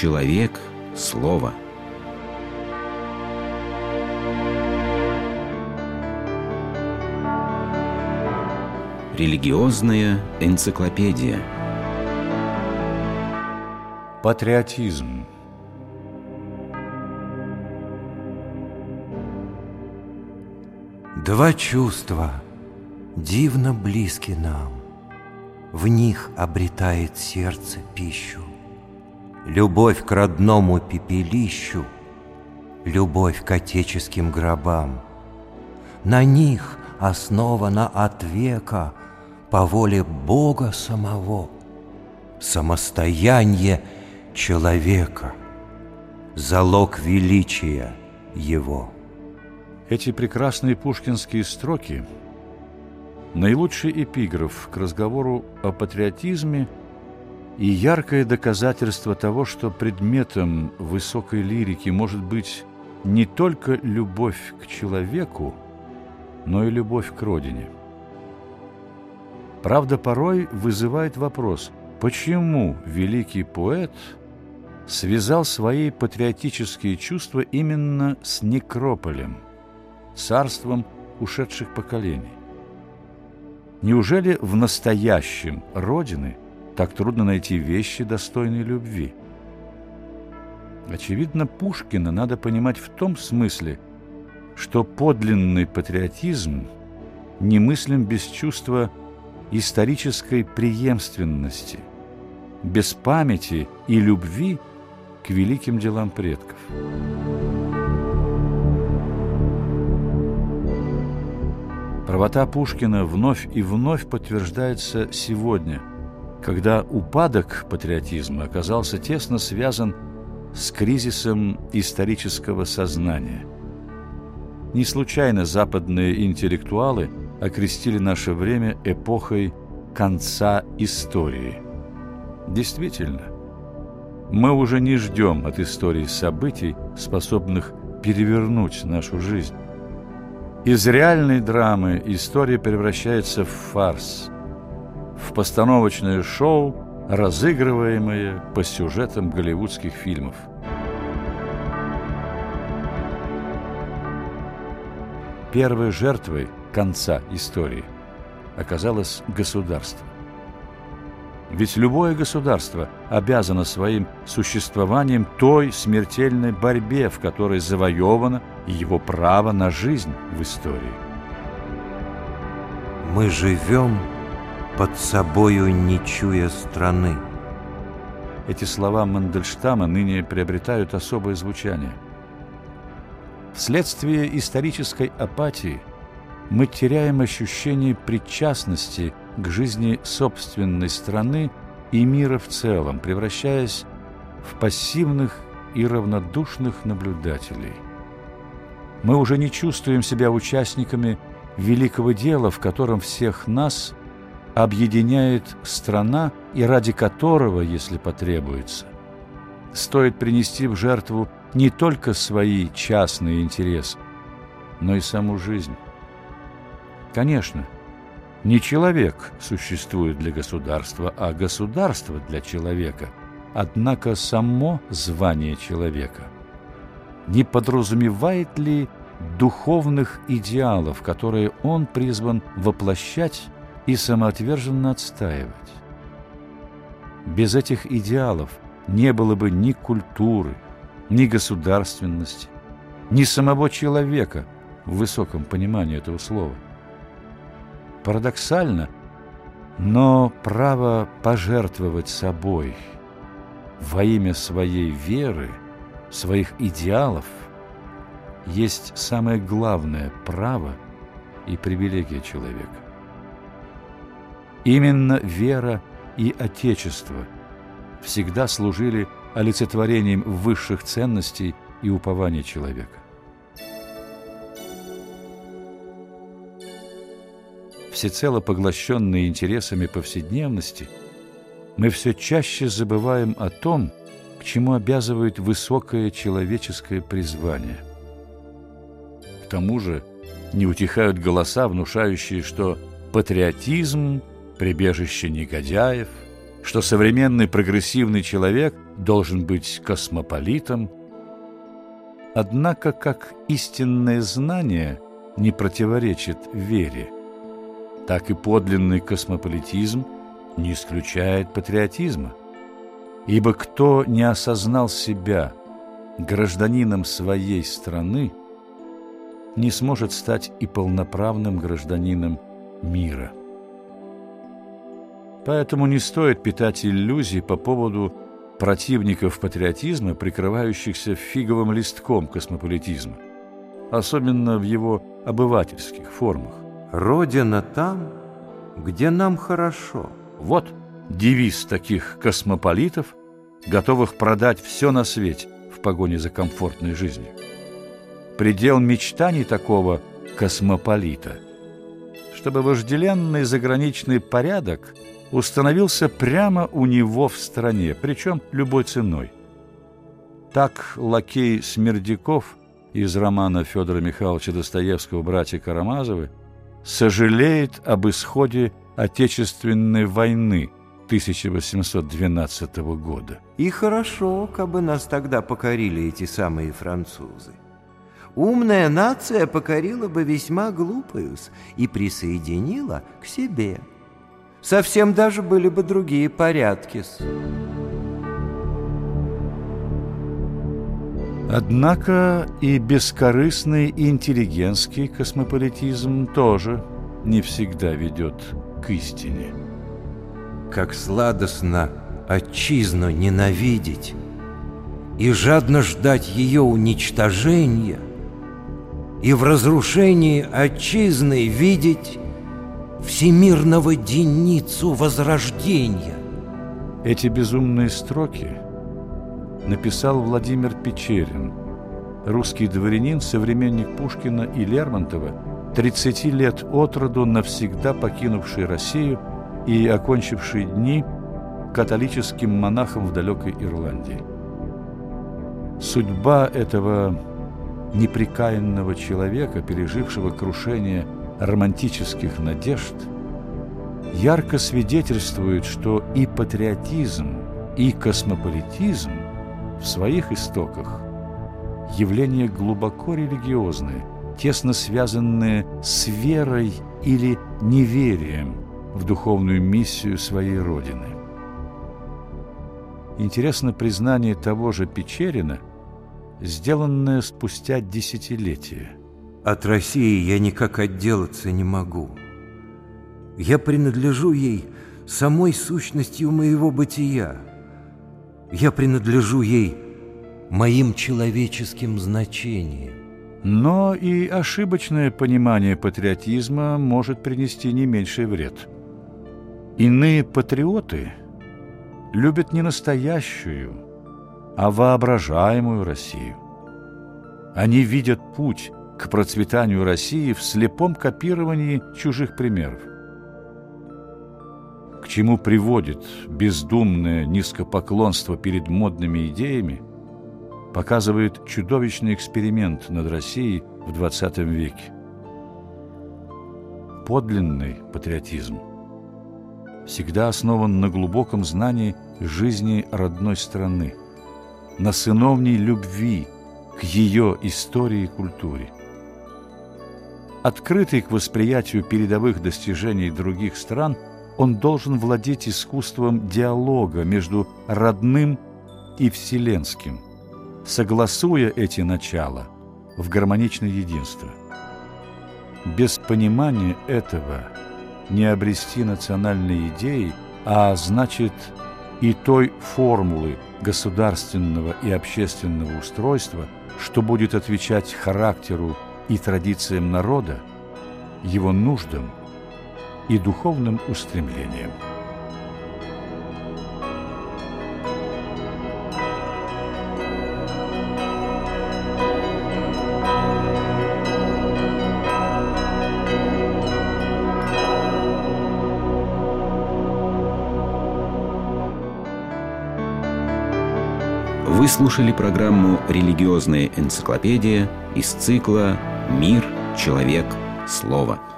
человек – слово. Религиозная энциклопедия. Патриотизм. Два чувства дивно близки нам, В них обретает сердце пищу. Любовь к родному пепелищу, Любовь к отеческим гробам. На них основана от века По воле Бога самого Самостояние человека, Залог величия его. Эти прекрасные пушкинские строки – наилучший эпиграф к разговору о патриотизме и яркое доказательство того, что предметом высокой лирики может быть не только любовь к человеку, но и любовь к родине. Правда, порой вызывает вопрос, почему великий поэт связал свои патриотические чувства именно с некрополем – царством ушедших поколений. Неужели в настоящем Родины так трудно найти вещи, достойные любви? Очевидно, Пушкина надо понимать в том смысле, что подлинный патриотизм немыслим без чувства исторической преемственности, без памяти и любви к великим делам предков. Правота Пушкина вновь и вновь подтверждается сегодня, когда упадок патриотизма оказался тесно связан с кризисом исторического сознания. Не случайно западные интеллектуалы окрестили наше время эпохой конца истории. Действительно, мы уже не ждем от истории событий, способных перевернуть нашу жизнь. Из реальной драмы история превращается в фарс, в постановочное шоу, разыгрываемое по сюжетам голливудских фильмов. Первой жертвой конца истории оказалось государство. Ведь любое государство обязано своим существованием той смертельной борьбе, в которой завоевано его право на жизнь в истории. Мы живем под собою, не чуя страны. Эти слова Мандельштама ныне приобретают особое звучание. Вследствие исторической апатии мы теряем ощущение причастности к жизни собственной страны и мира в целом, превращаясь в пассивных и равнодушных наблюдателей. Мы уже не чувствуем себя участниками великого дела, в котором всех нас объединяет страна и ради которого, если потребуется, стоит принести в жертву не только свои частные интересы, но и саму жизнь. Конечно, не человек существует для государства, а государство для человека. Однако само звание человека не подразумевает ли духовных идеалов, которые он призван воплощать и самоотверженно отстаивать. Без этих идеалов не было бы ни культуры, ни государственности, ни самого человека в высоком понимании этого слова – Парадоксально, но право пожертвовать собой во имя своей веры, своих идеалов, есть самое главное право и привилегия человека. Именно вера и Отечество всегда служили олицетворением высших ценностей и упования человека. всецело поглощенные интересами повседневности, мы все чаще забываем о том, к чему обязывает высокое человеческое призвание. К тому же не утихают голоса, внушающие, что патриотизм – прибежище негодяев, что современный прогрессивный человек должен быть космополитом. Однако, как истинное знание не противоречит вере, так и подлинный космополитизм не исключает патриотизма. Ибо кто не осознал себя гражданином своей страны, не сможет стать и полноправным гражданином мира. Поэтому не стоит питать иллюзий по поводу противников патриотизма, прикрывающихся фиговым листком космополитизма, особенно в его обывательских формах. Родина там, где нам хорошо. Вот девиз таких космополитов, готовых продать все на свете в погоне за комфортной жизнью. Предел мечтаний такого космополита, чтобы вожделенный заграничный порядок – установился прямо у него в стране, причем любой ценой. Так лакей Смердяков из романа Федора Михайловича Достоевского «Братья Карамазовы» сожалеет об исходе Отечественной войны 1812 года. И хорошо, как бы нас тогда покорили эти самые французы. Умная нация покорила бы весьма глупую и присоединила к себе – совсем даже были бы другие порядки. Однако и бескорыстный и интеллигентский космополитизм тоже не всегда ведет к истине. Как сладостно отчизну ненавидеть и жадно ждать ее уничтожения, и в разрушении отчизны видеть всемирного деницу возрождения. Эти безумные строки написал Владимир Печерин, русский дворянин, современник Пушкина и Лермонтова, 30 лет от роду навсегда покинувший Россию и окончивший дни католическим монахом в далекой Ирландии. Судьба этого неприкаянного человека, пережившего крушение романтических надежд ярко свидетельствует, что и патриотизм, и космополитизм в своих истоках явления глубоко религиозные, тесно связанные с верой или неверием в духовную миссию своей Родины. Интересно признание того же Печерина, сделанное спустя десятилетия – от России я никак отделаться не могу. Я принадлежу ей самой сущностью моего бытия. Я принадлежу ей моим человеческим значением. Но и ошибочное понимание патриотизма может принести не меньший вред. Иные патриоты любят не настоящую, а воображаемую Россию. Они видят путь к процветанию России в слепом копировании чужих примеров. К чему приводит бездумное низкопоклонство перед модными идеями, показывает чудовищный эксперимент над Россией в XX веке. Подлинный патриотизм всегда основан на глубоком знании жизни родной страны, на сыновней любви к ее истории и культуре – Открытый к восприятию передовых достижений других стран, он должен владеть искусством диалога между родным и вселенским, согласуя эти начала в гармоничное единство. Без понимания этого не обрести национальной идеи, а значит и той формулы государственного и общественного устройства, что будет отвечать характеру и традициям народа, его нуждам и духовным устремлениям. Вы слушали программу «Религиозная энциклопедия» из цикла «Мир, человек, слово».